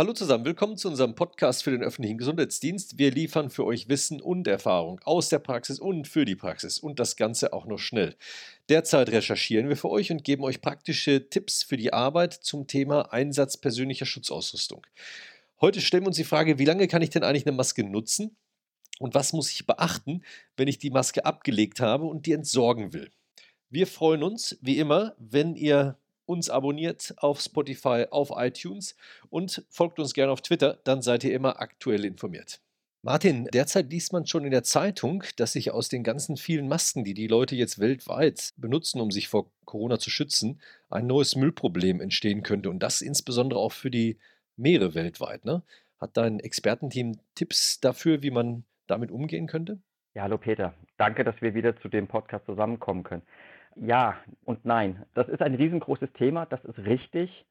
Hallo zusammen, willkommen zu unserem Podcast für den öffentlichen Gesundheitsdienst. Wir liefern für euch Wissen und Erfahrung aus der Praxis und für die Praxis und das Ganze auch noch schnell. Derzeit recherchieren wir für euch und geben euch praktische Tipps für die Arbeit zum Thema Einsatz persönlicher Schutzausrüstung. Heute stellen wir uns die Frage, wie lange kann ich denn eigentlich eine Maske nutzen und was muss ich beachten, wenn ich die Maske abgelegt habe und die entsorgen will. Wir freuen uns, wie immer, wenn ihr uns abonniert auf Spotify, auf iTunes und folgt uns gerne auf Twitter, dann seid ihr immer aktuell informiert. Martin, derzeit liest man schon in der Zeitung, dass sich aus den ganzen vielen Masken, die die Leute jetzt weltweit benutzen, um sich vor Corona zu schützen, ein neues Müllproblem entstehen könnte und das insbesondere auch für die Meere weltweit. Ne? Hat dein Expertenteam Tipps dafür, wie man damit umgehen könnte? Ja, hallo Peter. Danke, dass wir wieder zu dem Podcast zusammenkommen können. Ja und nein. Das ist ein riesengroßes Thema, das ist richtig.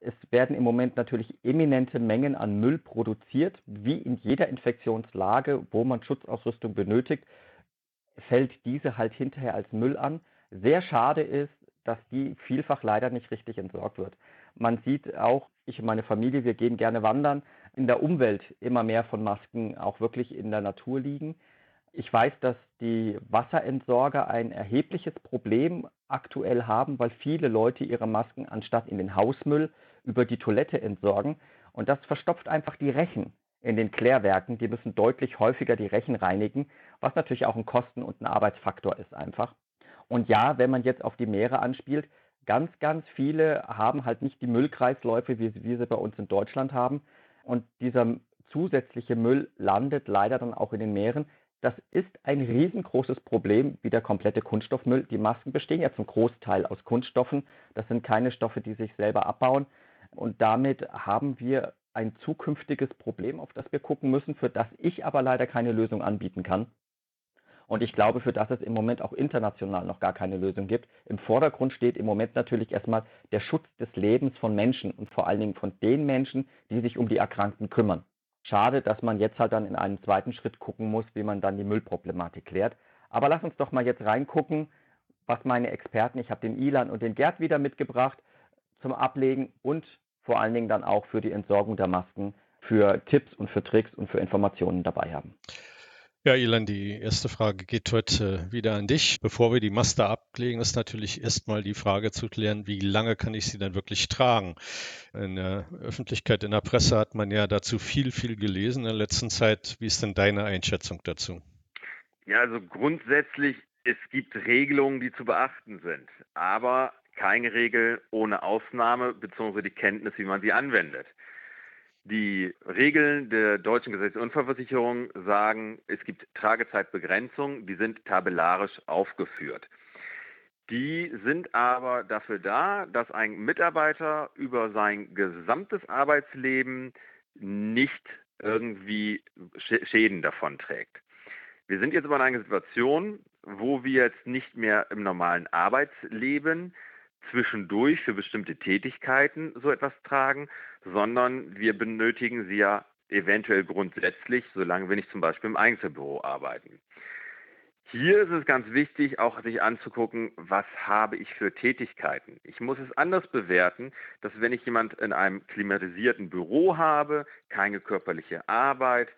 Es werden im Moment natürlich eminente Mengen an Müll produziert. Wie in jeder Infektionslage, wo man Schutzausrüstung benötigt, fällt diese halt hinterher als Müll an. Sehr schade ist, dass die vielfach leider nicht richtig entsorgt wird. Man sieht auch, ich und meine Familie, wir gehen gerne wandern, in der Umwelt immer mehr von Masken auch wirklich in der Natur liegen. Ich weiß, dass die Wasserentsorger ein erhebliches Problem aktuell haben, weil viele Leute ihre Masken anstatt in den Hausmüll über die Toilette entsorgen. Und das verstopft einfach die Rechen in den Klärwerken. Die müssen deutlich häufiger die Rechen reinigen, was natürlich auch ein Kosten- und ein Arbeitsfaktor ist einfach. Und ja, wenn man jetzt auf die Meere anspielt, ganz, ganz viele haben halt nicht die Müllkreisläufe, wie wir sie bei uns in Deutschland haben. Und dieser zusätzliche Müll landet leider dann auch in den Meeren. Das ist ein riesengroßes Problem wie der komplette Kunststoffmüll. Die Masken bestehen ja zum Großteil aus Kunststoffen. Das sind keine Stoffe, die sich selber abbauen. Und damit haben wir ein zukünftiges Problem, auf das wir gucken müssen, für das ich aber leider keine Lösung anbieten kann. Und ich glaube, für das es im Moment auch international noch gar keine Lösung gibt. Im Vordergrund steht im Moment natürlich erstmal der Schutz des Lebens von Menschen und vor allen Dingen von den Menschen, die sich um die Erkrankten kümmern. Schade, dass man jetzt halt dann in einem zweiten Schritt gucken muss, wie man dann die Müllproblematik klärt. Aber lass uns doch mal jetzt reingucken, was meine Experten, ich habe den Ilan und den Gerd wieder mitgebracht, zum Ablegen und vor allen Dingen dann auch für die Entsorgung der Masken, für Tipps und für Tricks und für Informationen dabei haben. Ja, Ilan, die erste Frage geht heute wieder an dich. Bevor wir die Master ablegen, ist natürlich erstmal die Frage zu klären, wie lange kann ich sie denn wirklich tragen? In der Öffentlichkeit, in der Presse hat man ja dazu viel, viel gelesen in der letzten Zeit. Wie ist denn deine Einschätzung dazu? Ja, also grundsätzlich, es gibt Regelungen, die zu beachten sind, aber keine Regel ohne Ausnahme bzw. die Kenntnis, wie man sie anwendet. Die Regeln der deutschen Gesetzesunfallversicherung sagen, es gibt Tragezeitbegrenzungen, die sind tabellarisch aufgeführt. Die sind aber dafür da, dass ein Mitarbeiter über sein gesamtes Arbeitsleben nicht irgendwie Schäden davon trägt. Wir sind jetzt aber in einer Situation, wo wir jetzt nicht mehr im normalen Arbeitsleben zwischendurch für bestimmte Tätigkeiten so etwas tragen, sondern wir benötigen sie ja eventuell grundsätzlich, solange wir nicht zum Beispiel im Einzelbüro arbeiten. Hier ist es ganz wichtig, auch sich anzugucken, was habe ich für Tätigkeiten. Ich muss es anders bewerten, dass wenn ich jemand in einem klimatisierten Büro habe, keine körperliche Arbeit,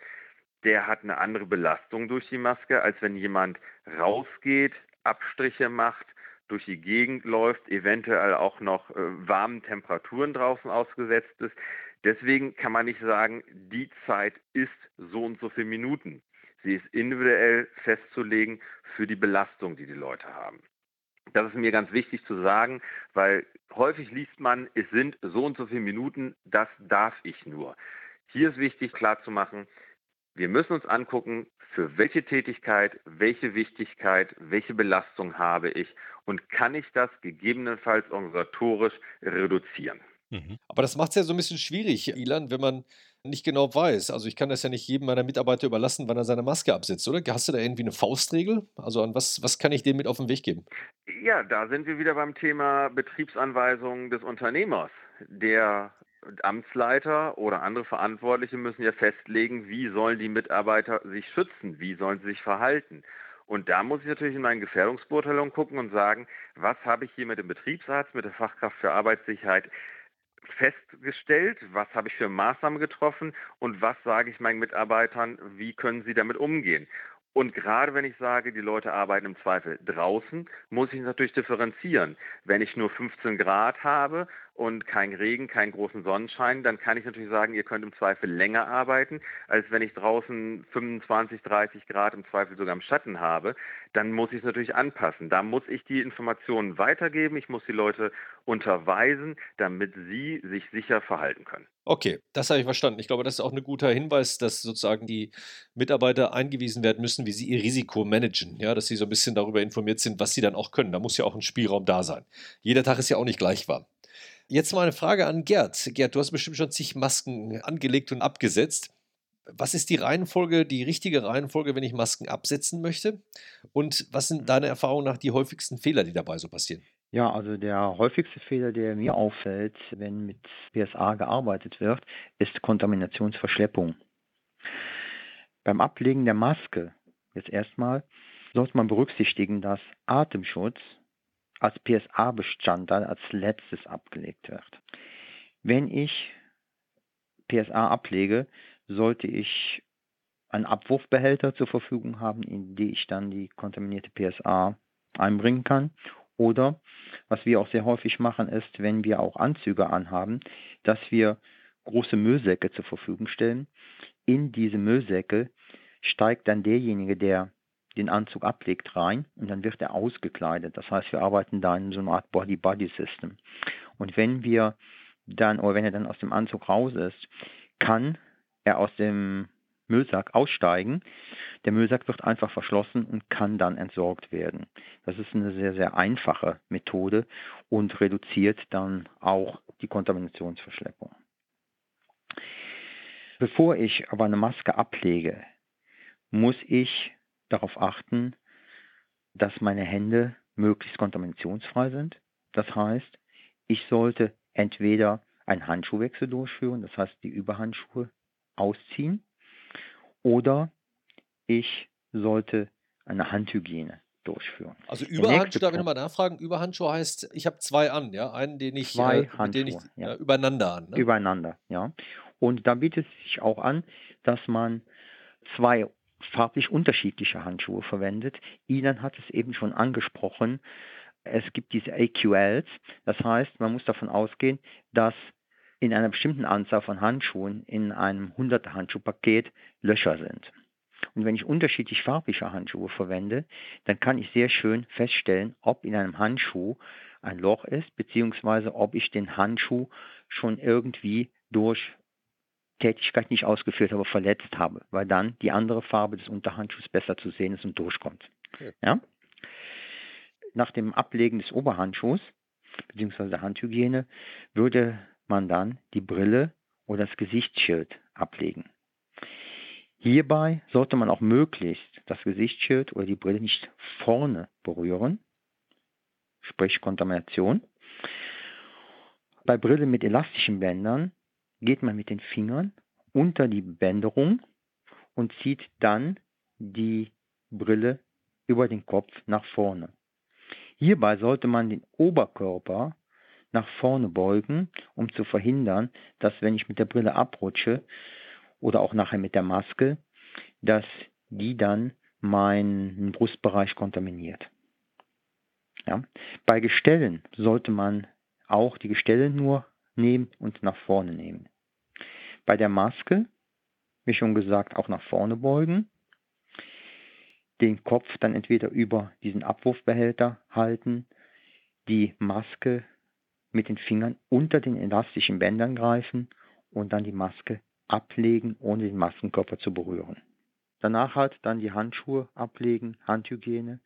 der hat eine andere Belastung durch die Maske, als wenn jemand rausgeht, Abstriche macht, durch die Gegend läuft, eventuell auch noch äh, warmen Temperaturen draußen ausgesetzt ist. Deswegen kann man nicht sagen, die Zeit ist so und so viele Minuten. Sie ist individuell festzulegen für die Belastung, die die Leute haben. Das ist mir ganz wichtig zu sagen, weil häufig liest man, es sind so und so viele Minuten, das darf ich nur. Hier ist wichtig klarzumachen, wir müssen uns angucken, für welche Tätigkeit, welche Wichtigkeit, welche Belastung habe ich und kann ich das gegebenenfalls organisatorisch reduzieren. Mhm. Aber das macht es ja so ein bisschen schwierig, Ilan, wenn man nicht genau weiß. Also ich kann das ja nicht jedem meiner Mitarbeiter überlassen, wann er seine Maske absetzt, oder? Hast du da irgendwie eine Faustregel? Also an was, was kann ich dem mit auf den Weg geben? Ja, da sind wir wieder beim Thema Betriebsanweisungen des Unternehmers. Der Amtsleiter oder andere Verantwortliche müssen ja festlegen, wie sollen die Mitarbeiter sich schützen, wie sollen sie sich verhalten. Und da muss ich natürlich in meinen Gefährdungsbeurteilungen gucken und sagen, was habe ich hier mit dem Betriebsarzt, mit der Fachkraft für Arbeitssicherheit festgestellt, was habe ich für Maßnahmen getroffen und was sage ich meinen Mitarbeitern, wie können sie damit umgehen. Und gerade wenn ich sage, die Leute arbeiten im Zweifel draußen, muss ich natürlich differenzieren. Wenn ich nur 15 Grad habe und kein Regen, keinen großen Sonnenschein, dann kann ich natürlich sagen, ihr könnt im Zweifel länger arbeiten, als wenn ich draußen 25, 30 Grad im Zweifel sogar im Schatten habe. Dann muss ich es natürlich anpassen. Da muss ich die Informationen weitergeben, ich muss die Leute unterweisen, damit sie sich sicher verhalten können. Okay, das habe ich verstanden. Ich glaube, das ist auch ein guter Hinweis, dass sozusagen die Mitarbeiter eingewiesen werden müssen, wie sie ihr Risiko managen. Ja, dass sie so ein bisschen darüber informiert sind, was sie dann auch können. Da muss ja auch ein Spielraum da sein. Jeder Tag ist ja auch nicht gleich warm. Jetzt mal eine Frage an Gerd. Gerd, du hast bestimmt schon zig Masken angelegt und abgesetzt. Was ist die Reihenfolge, die richtige Reihenfolge, wenn ich Masken absetzen möchte? Und was sind deine Erfahrungen nach die häufigsten Fehler, die dabei so passieren? Ja, also der häufigste Fehler, der mir auffällt, wenn mit PSA gearbeitet wird, ist Kontaminationsverschleppung. Beim Ablegen der Maske, jetzt erstmal, sollte man berücksichtigen, dass Atemschutz als PSA-Bestandteil als letztes abgelegt wird. Wenn ich PSA ablege, sollte ich einen Abwurfbehälter zur Verfügung haben, in den ich dann die kontaminierte PSA einbringen kann. Oder, was wir auch sehr häufig machen, ist, wenn wir auch Anzüge anhaben, dass wir große Müllsäcke zur Verfügung stellen. In diese Müllsäcke steigt dann derjenige, der den Anzug ablegt, rein und dann wird er ausgekleidet. Das heißt, wir arbeiten da in so einer Art Body-Body-System. Und wenn wir dann, oder wenn er dann aus dem Anzug raus ist, kann er aus dem Müllsack aussteigen. Der Müllsack wird einfach verschlossen und kann dann entsorgt werden. Das ist eine sehr, sehr einfache Methode und reduziert dann auch die Kontaminationsverschleppung. Bevor ich aber eine Maske ablege, muss ich darauf achten, dass meine Hände möglichst kontaminationsfrei sind. Das heißt, ich sollte entweder einen Handschuhwechsel durchführen, das heißt die Überhandschuhe ausziehen, oder ich sollte eine Handhygiene durchführen. Also Überhandschuhe, darf ich nochmal nachfragen? Überhandschuhe heißt, ich habe zwei an, ja? Einen, den ich, zwei äh, Handschuhe, ich ja. äh, übereinander an. Ne? Übereinander, ja. Und da bietet es sich auch an, dass man zwei farblich unterschiedliche Handschuhe verwendet. Ilan hat es eben schon angesprochen. Es gibt diese AQLs. Das heißt, man muss davon ausgehen, dass in einer bestimmten Anzahl von Handschuhen in einem 100er Handschuhpaket Löcher sind. Und wenn ich unterschiedlich farbliche Handschuhe verwende, dann kann ich sehr schön feststellen, ob in einem Handschuh ein Loch ist, beziehungsweise ob ich den Handschuh schon irgendwie durch Tätigkeit nicht ausgeführt habe, verletzt habe, weil dann die andere Farbe des Unterhandschuhs besser zu sehen ist und durchkommt. Okay. Ja? Nach dem Ablegen des Oberhandschuhs bzw. der Handhygiene würde man dann die Brille oder das Gesichtsschild ablegen. Hierbei sollte man auch möglichst das Gesichtsschild oder die Brille nicht vorne berühren, sprich Kontamination. Bei Brille mit elastischen Bändern geht man mit den Fingern unter die Bänderung und zieht dann die Brille über den Kopf nach vorne. Hierbei sollte man den Oberkörper nach vorne beugen, um zu verhindern, dass wenn ich mit der Brille abrutsche oder auch nachher mit der Maske, dass die dann meinen Brustbereich kontaminiert. Ja. Bei Gestellen sollte man auch die Gestelle nur nehmen und nach vorne nehmen. Bei der Maske, wie schon gesagt, auch nach vorne beugen. Den Kopf dann entweder über diesen Abwurfbehälter halten, die Maske mit den Fingern unter den elastischen Bändern greifen und dann die Maske ablegen, ohne den Maskenkörper zu berühren. Danach halt dann die Handschuhe ablegen, Handhygiene.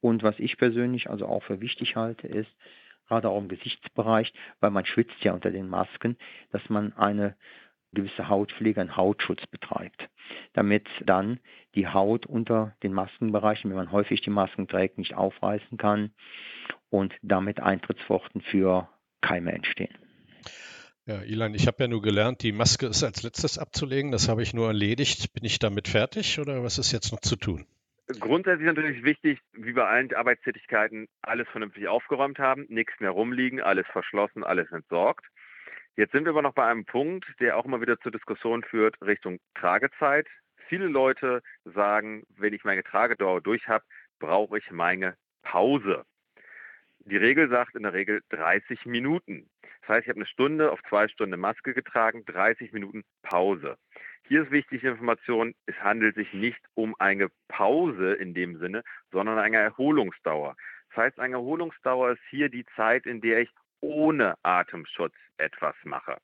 Und was ich persönlich also auch für wichtig halte, ist, gerade auch im Gesichtsbereich, weil man schwitzt ja unter den Masken, dass man eine gewisse Hautpflege, einen Hautschutz betreibt, damit dann die Haut unter den Maskenbereichen, wenn man häufig die Masken trägt, nicht aufreißen kann und damit Eintrittsworten für Keime entstehen. Ja, Ilan, ich habe ja nur gelernt, die Maske ist als letztes abzulegen. Das habe ich nur erledigt. Bin ich damit fertig oder was ist jetzt noch zu tun? Grundsätzlich natürlich wichtig, wie bei allen Arbeitstätigkeiten, alles vernünftig aufgeräumt haben, nichts mehr rumliegen, alles verschlossen, alles entsorgt. Jetzt sind wir aber noch bei einem Punkt, der auch immer wieder zur Diskussion führt Richtung Tragezeit. Viele Leute sagen, wenn ich meine Tragedauer durch habe, brauche ich meine Pause. Die Regel sagt in der Regel 30 Minuten. Das heißt, ich habe eine Stunde auf zwei Stunden Maske getragen, 30 Minuten Pause. Hier ist wichtige Information, es handelt sich nicht um eine Pause in dem Sinne, sondern eine Erholungsdauer. Das heißt, eine Erholungsdauer ist hier die Zeit, in der ich ohne Atemschutz etwas mache.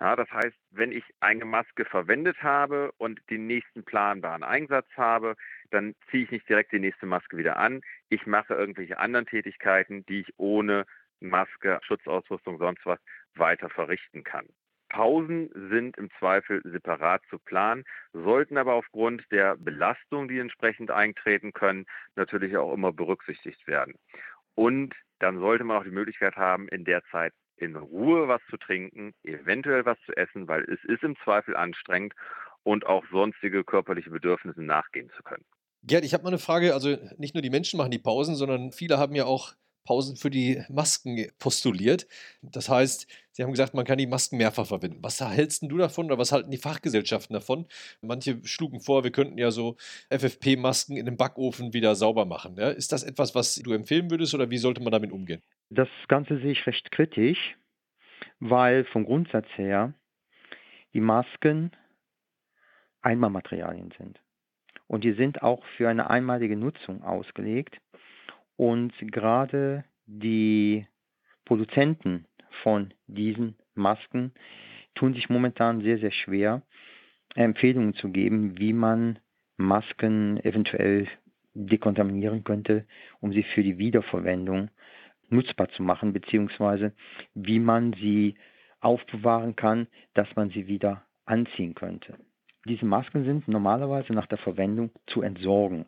Ja, das heißt, wenn ich eine Maske verwendet habe und den nächsten planbaren Einsatz habe, dann ziehe ich nicht direkt die nächste Maske wieder an. Ich mache irgendwelche anderen Tätigkeiten, die ich ohne Maske, Schutzausrüstung, sonst was weiter verrichten kann. Pausen sind im Zweifel separat zu planen, sollten aber aufgrund der Belastung, die entsprechend eintreten können, natürlich auch immer berücksichtigt werden. Und dann sollte man auch die Möglichkeit haben, in der Zeit in Ruhe was zu trinken, eventuell was zu essen, weil es ist im Zweifel anstrengend und auch sonstige körperliche Bedürfnisse nachgehen zu können. Gerd, ich habe mal eine Frage. Also nicht nur die Menschen machen die Pausen, sondern viele haben ja auch Pausen für die Masken postuliert. Das heißt, Sie haben gesagt, man kann die Masken mehrfach verwenden. Was hältst du davon oder was halten die Fachgesellschaften davon? Manche schlugen vor, wir könnten ja so FFP-Masken in dem Backofen wieder sauber machen. Ja? Ist das etwas, was du empfehlen würdest oder wie sollte man damit umgehen? Das Ganze sehe ich recht kritisch, weil vom Grundsatz her die Masken Einmalmaterialien sind. Und die sind auch für eine einmalige Nutzung ausgelegt. Und gerade die Produzenten von diesen Masken tun sich momentan sehr, sehr schwer, Empfehlungen zu geben, wie man Masken eventuell dekontaminieren könnte, um sie für die Wiederverwendung nutzbar zu machen, beziehungsweise wie man sie aufbewahren kann, dass man sie wieder anziehen könnte. Diese Masken sind normalerweise nach der Verwendung zu entsorgen.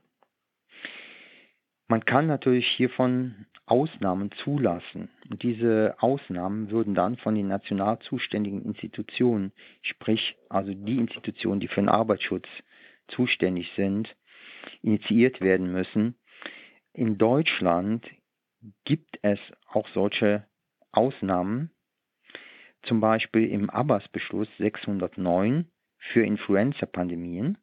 Man kann natürlich hiervon Ausnahmen zulassen. Und diese Ausnahmen würden dann von den national zuständigen Institutionen, sprich also die Institutionen, die für den Arbeitsschutz zuständig sind, initiiert werden müssen. In Deutschland gibt es auch solche Ausnahmen, zum Beispiel im Abbas-Beschluss 609 für Influenza-Pandemien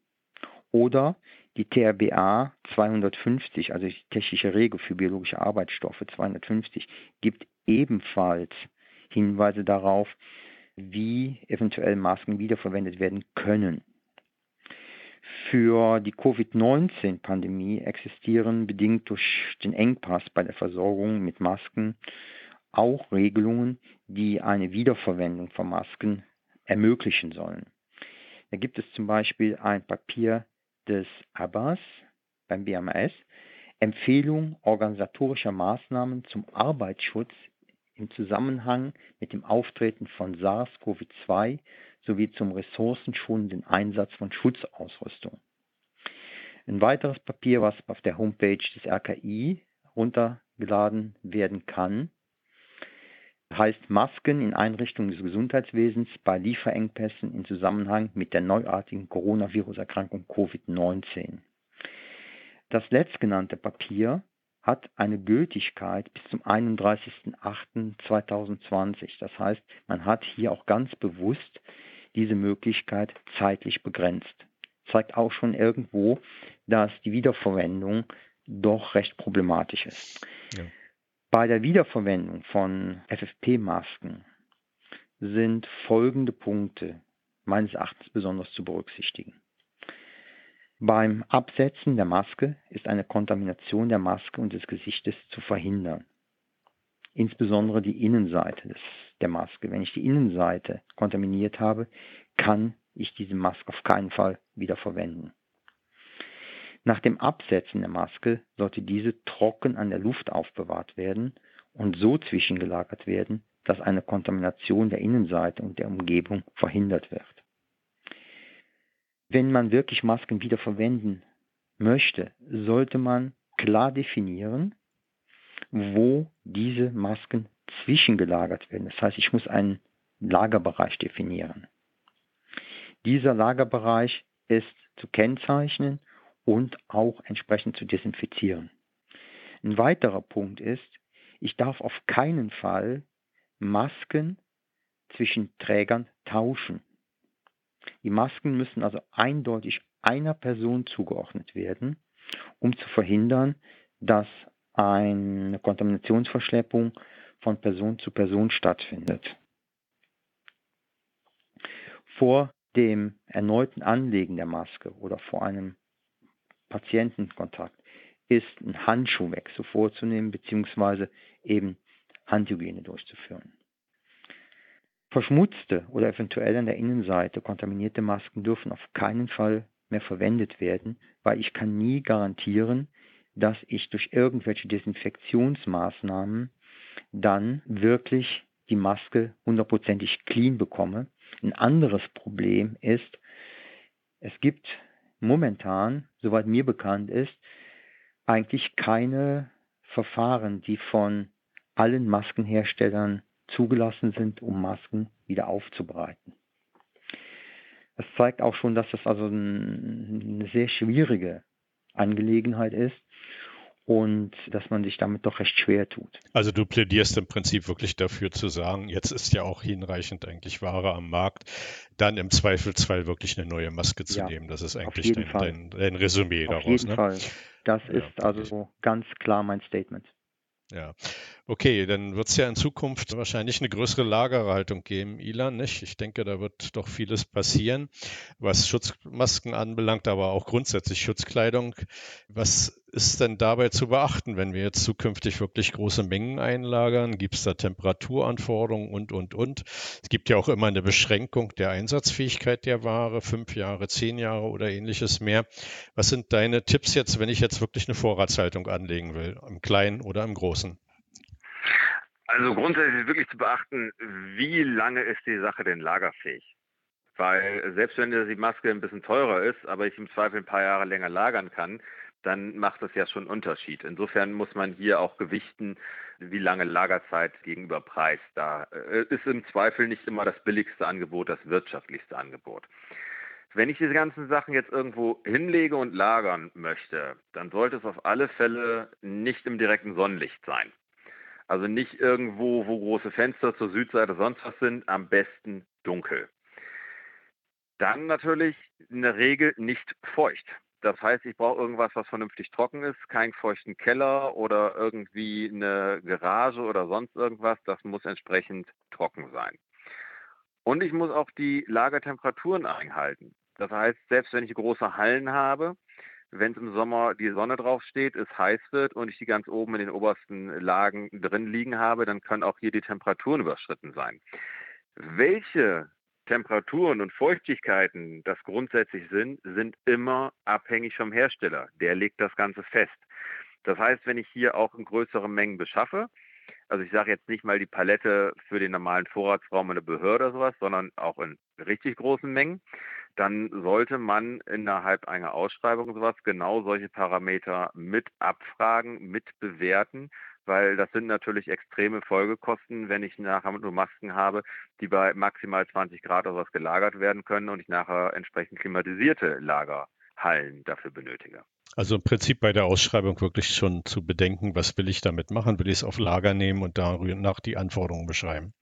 oder die TRBA 250, also die technische Regel für biologische Arbeitsstoffe 250, gibt ebenfalls Hinweise darauf, wie eventuell Masken wiederverwendet werden können. Für die Covid-19-Pandemie existieren bedingt durch den Engpass bei der Versorgung mit Masken auch Regelungen, die eine Wiederverwendung von Masken ermöglichen sollen. Da gibt es zum Beispiel ein Papier des Abbas beim BMS Empfehlung organisatorischer Maßnahmen zum Arbeitsschutz im Zusammenhang mit dem Auftreten von SARS-CoV-2 sowie zum ressourcenschonenden Einsatz von Schutzausrüstung. Ein weiteres Papier, was auf der Homepage des RKI runtergeladen werden kann, heißt Masken in Einrichtungen des Gesundheitswesens bei Lieferengpässen im Zusammenhang mit der neuartigen Coronavirus-Erkrankung Covid-19. Das letztgenannte Papier hat eine Gültigkeit bis zum 31.08.2020. Das heißt, man hat hier auch ganz bewusst diese Möglichkeit zeitlich begrenzt. Zeigt auch schon irgendwo, dass die Wiederverwendung doch recht problematisch ist. Ja. Bei der Wiederverwendung von FFP-Masken sind folgende Punkte meines Erachtens besonders zu berücksichtigen. Beim Absetzen der Maske ist eine Kontamination der Maske und des Gesichtes zu verhindern. Insbesondere die Innenseite des, der Maske. Wenn ich die Innenseite kontaminiert habe, kann ich diese Maske auf keinen Fall wieder verwenden. Nach dem Absetzen der Maske sollte diese trocken an der Luft aufbewahrt werden und so zwischengelagert werden, dass eine Kontamination der Innenseite und der Umgebung verhindert wird. Wenn man wirklich Masken wieder verwenden möchte, sollte man klar definieren, wo diese Masken zwischengelagert werden. Das heißt, ich muss einen Lagerbereich definieren. Dieser Lagerbereich ist zu kennzeichnen und auch entsprechend zu desinfizieren. Ein weiterer Punkt ist, ich darf auf keinen Fall Masken zwischen Trägern tauschen. Die Masken müssen also eindeutig einer Person zugeordnet werden, um zu verhindern, dass eine Kontaminationsverschleppung von Person zu Person stattfindet. Vor dem erneuten Anlegen der Maske oder vor einem Patientenkontakt ist ein Handschuhwechsel vorzunehmen bzw. eben Handhygiene durchzuführen. Verschmutzte oder eventuell an der Innenseite kontaminierte Masken dürfen auf keinen Fall mehr verwendet werden, weil ich kann nie garantieren, dass ich durch irgendwelche Desinfektionsmaßnahmen dann wirklich die Maske hundertprozentig clean bekomme. Ein anderes Problem ist, es gibt momentan, soweit mir bekannt ist, eigentlich keine Verfahren, die von allen Maskenherstellern zugelassen sind, um Masken wieder aufzubereiten. Das zeigt auch schon, dass das also eine sehr schwierige Angelegenheit ist und dass man sich damit doch recht schwer tut. Also du plädierst im Prinzip wirklich dafür zu sagen, jetzt ist ja auch hinreichend eigentlich Ware am Markt, dann im Zweifelsfall wirklich eine neue Maske zu ja, nehmen. Das ist eigentlich dein, dein, dein, Resümee auf daraus. Auf jeden ne? Fall. Das ja, ist also ganz klar mein Statement. Ja, okay, dann wird es ja in Zukunft wahrscheinlich eine größere Lagerhaltung geben, Ilan, nicht? Ich denke, da wird doch vieles passieren, was Schutzmasken anbelangt, aber auch grundsätzlich Schutzkleidung. Was ist denn dabei zu beachten, wenn wir jetzt zukünftig wirklich große Mengen einlagern? Gibt es da Temperaturanforderungen und, und, und? Es gibt ja auch immer eine Beschränkung der Einsatzfähigkeit der Ware, fünf Jahre, zehn Jahre oder ähnliches mehr. Was sind deine Tipps jetzt, wenn ich jetzt wirklich eine Vorratshaltung anlegen will, im Kleinen oder im Großen? Also grundsätzlich ist wirklich zu beachten, wie lange ist die Sache denn lagerfähig? Weil selbst wenn die Maske ein bisschen teurer ist, aber ich im Zweifel ein paar Jahre länger lagern kann, dann macht das ja schon Unterschied. Insofern muss man hier auch gewichten, wie lange Lagerzeit gegenüber Preis. Da äh, ist im Zweifel nicht immer das billigste Angebot das wirtschaftlichste Angebot. Wenn ich diese ganzen Sachen jetzt irgendwo hinlege und lagern möchte, dann sollte es auf alle Fälle nicht im direkten Sonnenlicht sein. Also nicht irgendwo, wo große Fenster zur Südseite sonst was sind, am besten dunkel. Dann natürlich in der Regel nicht feucht. Das heißt, ich brauche irgendwas, was vernünftig trocken ist, keinen feuchten Keller oder irgendwie eine Garage oder sonst irgendwas. Das muss entsprechend trocken sein. Und ich muss auch die Lagertemperaturen einhalten. Das heißt, selbst wenn ich große Hallen habe, wenn es im Sommer die Sonne drauf steht, es heiß wird und ich die ganz oben in den obersten Lagen drin liegen habe, dann können auch hier die Temperaturen überschritten sein. Welche Temperaturen und Feuchtigkeiten das grundsätzlich sind, sind immer abhängig vom Hersteller. Der legt das Ganze fest. Das heißt, wenn ich hier auch in größeren Mengen beschaffe, also ich sage jetzt nicht mal die Palette für den normalen Vorratsraum in der Behörde oder sowas, sondern auch in richtig großen Mengen, dann sollte man innerhalb einer Ausschreibung sowas genau solche Parameter mit abfragen, mit bewerten, weil das sind natürlich extreme Folgekosten, wenn ich nachher nur Masken habe, die bei maximal 20 Grad oder was gelagert werden können und ich nachher entsprechend klimatisierte Lagerhallen dafür benötige. Also im Prinzip bei der Ausschreibung wirklich schon zu bedenken, was will ich damit machen? Will ich es auf Lager nehmen und danach die Anforderungen beschreiben?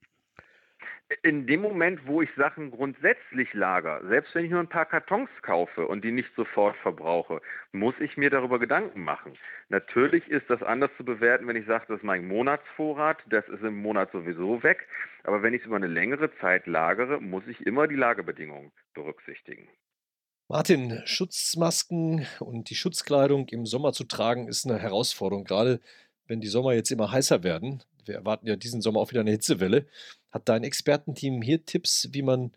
In dem Moment, wo ich Sachen grundsätzlich lager, selbst wenn ich nur ein paar Kartons kaufe und die nicht sofort verbrauche, muss ich mir darüber Gedanken machen. Natürlich ist das anders zu bewerten, wenn ich sage, das ist mein Monatsvorrat, das ist im Monat sowieso weg. Aber wenn ich es über eine längere Zeit lagere, muss ich immer die Lagerbedingungen berücksichtigen. Martin, Schutzmasken und die Schutzkleidung im Sommer zu tragen ist eine Herausforderung, gerade wenn die Sommer jetzt immer heißer werden. Wir erwarten ja diesen Sommer auch wieder eine Hitzewelle. Hat dein Expertenteam hier Tipps, wie man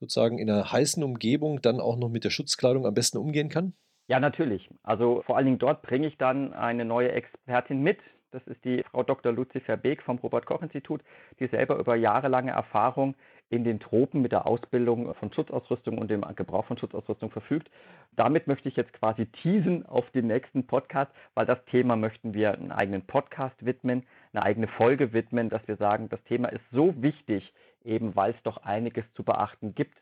sozusagen in einer heißen Umgebung dann auch noch mit der Schutzkleidung am besten umgehen kann? Ja, natürlich. Also vor allen Dingen dort bringe ich dann eine neue Expertin mit. Das ist die Frau Dr. Lucifer Beek vom Robert-Koch-Institut, die selber über jahrelange Erfahrung in den Tropen mit der Ausbildung von Schutzausrüstung und dem Gebrauch von Schutzausrüstung verfügt. Damit möchte ich jetzt quasi teasen auf den nächsten Podcast, weil das Thema möchten wir einen eigenen Podcast widmen, eine eigene Folge widmen, dass wir sagen, das Thema ist so wichtig, eben weil es doch einiges zu beachten gibt,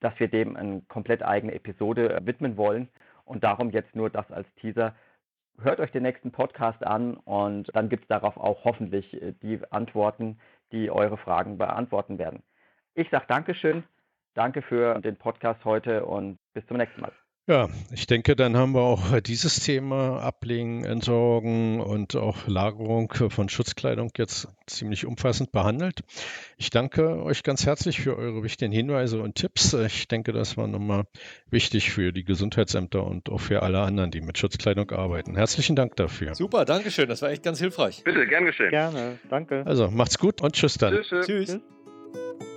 dass wir dem eine komplett eigene Episode widmen wollen. Und darum jetzt nur das als Teaser. Hört euch den nächsten Podcast an und dann gibt es darauf auch hoffentlich äh, die Antworten, die eure Fragen beantworten werden. Ich sage Dankeschön, danke für den Podcast heute und bis zum nächsten Mal. Ja, ich denke, dann haben wir auch dieses Thema Ablegen, Entsorgen und auch Lagerung von Schutzkleidung jetzt ziemlich umfassend behandelt. Ich danke euch ganz herzlich für eure wichtigen Hinweise und Tipps. Ich denke, das war nochmal wichtig für die Gesundheitsämter und auch für alle anderen, die mit Schutzkleidung arbeiten. Herzlichen Dank dafür. Super, danke schön. Das war echt ganz hilfreich. Bitte, gern geschehen. Gerne, danke. Also macht's gut und tschüss dann. Tschüss. tschüss. Tschüss. Tschüss.